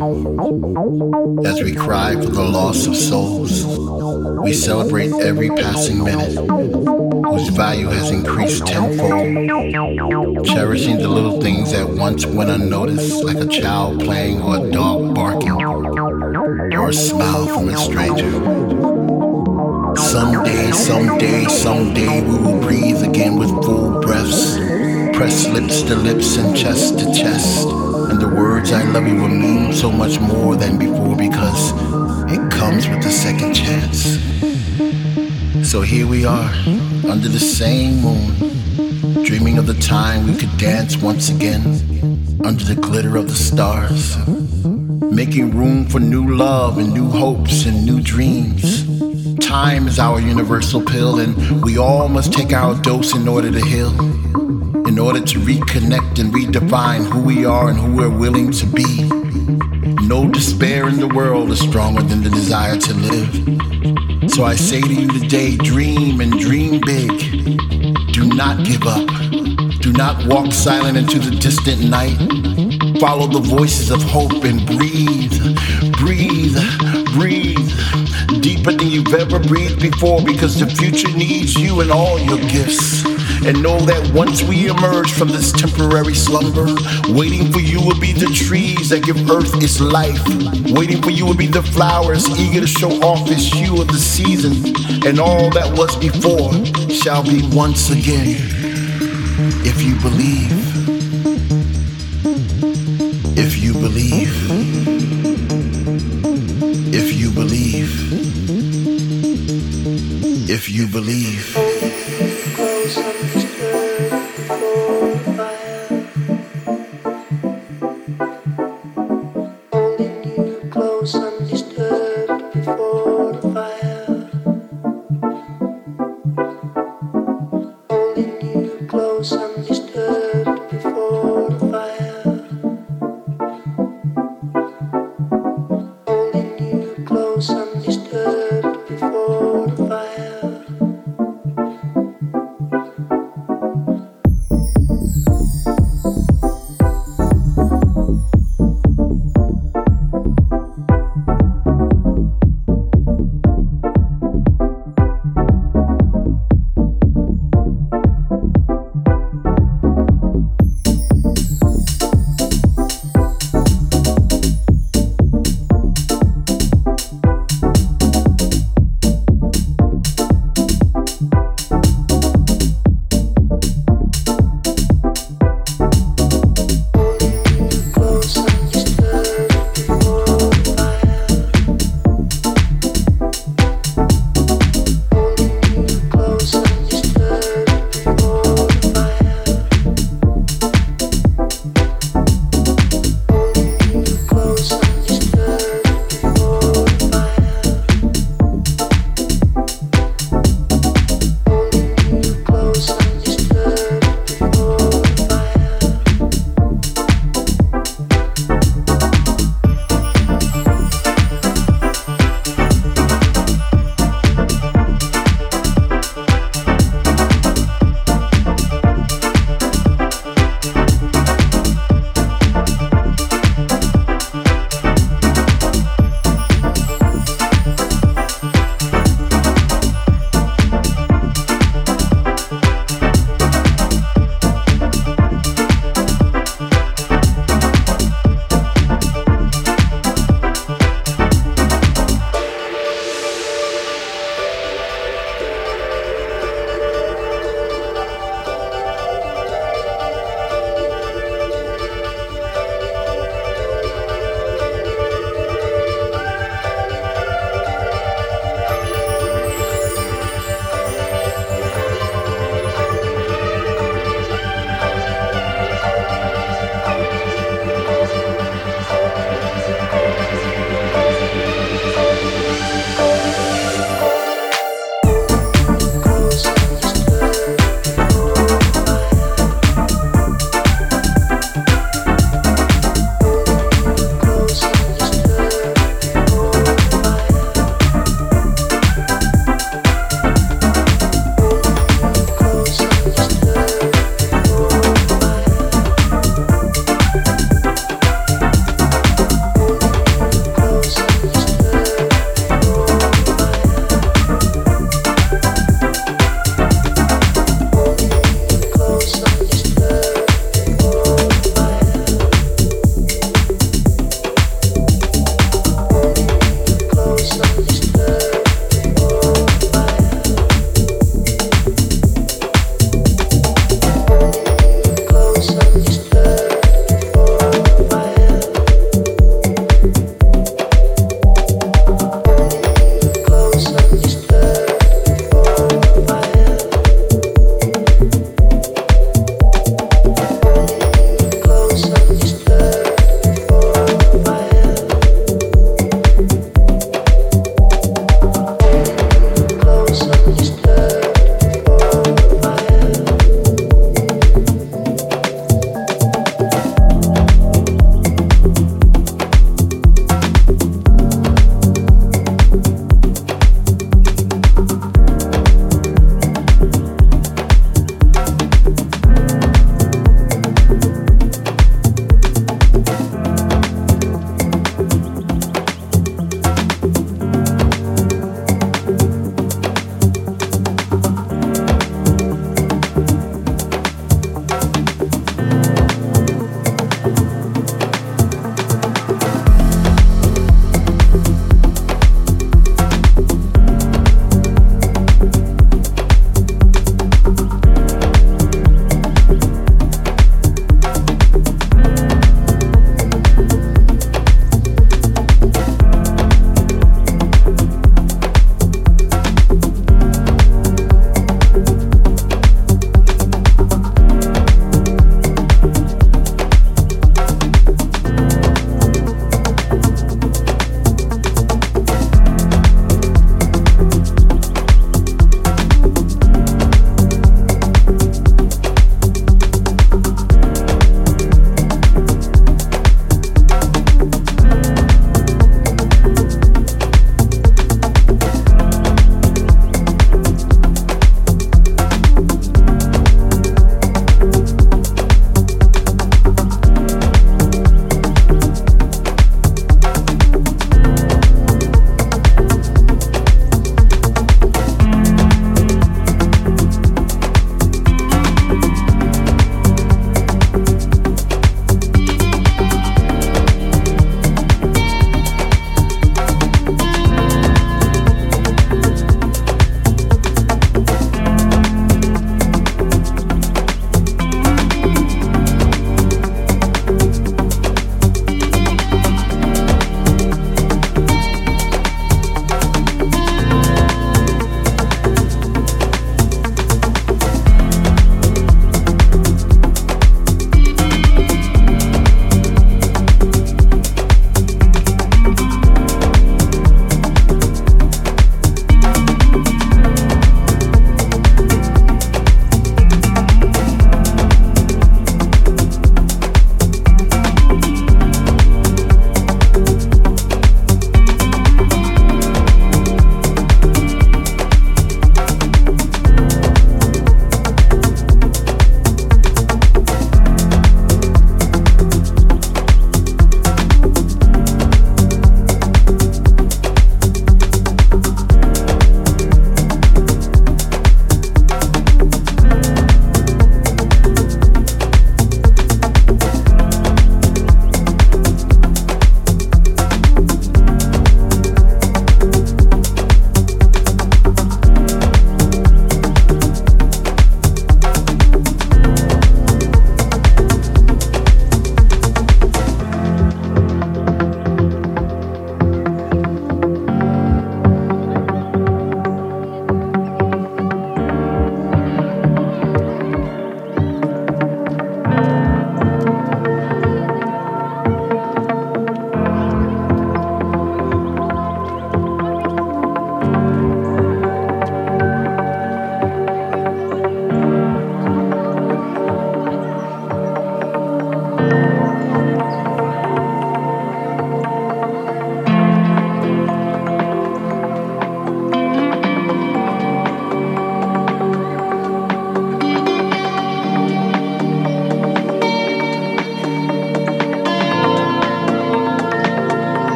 As we cry for the loss of souls, we celebrate every passing minute, whose value has increased tenfold. Cherishing the little things that once went unnoticed, like a child playing or a dog barking, or a smile from a stranger. Someday, someday, someday we will breathe again with full breaths. Press lips to lips and chest to chest. And the words I love you will mean so much more than before because it comes with a second chance. So here we are, under the same moon, dreaming of the time we could dance once again, under the glitter of the stars, making room for new love and new hopes and new dreams time is our universal pill, and we all must take our dose in order to heal. In order to reconnect and redefine who we are and who we're willing to be. No despair in the world is stronger than the desire to live. So I say to you today dream and dream big. Do not give up. Do not walk silent into the distant night. Follow the voices of hope and breathe, breathe, breathe deeper than you've ever breathed before because the future needs you and all your gifts. And know that once we emerge from this temporary slumber, waiting for you will be the trees that give earth its life. Waiting for you will be the flowers eager to show off its hue of the season. And all that was before shall be once again. If you believe if you believe. If you believe. if you believe.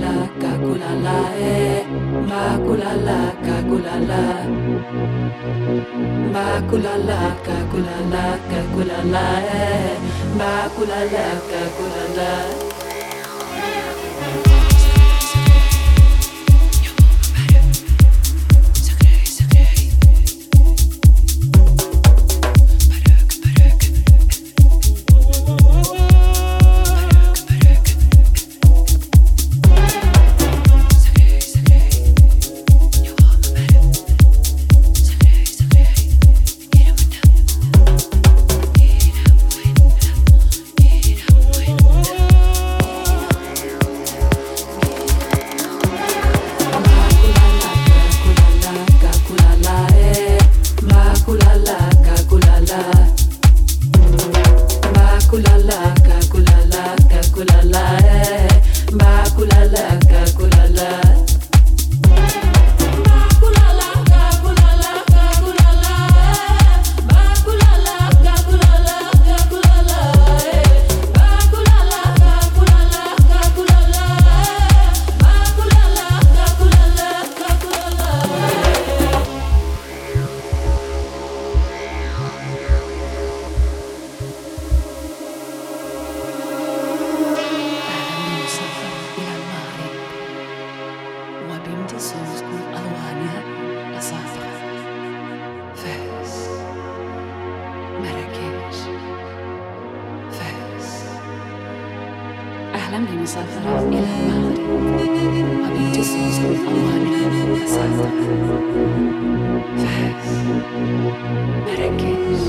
la kakulala kakulala e eh. makulala kakulala. Makulala kakulala kakulala e makulala kakulala. Fais, merguez,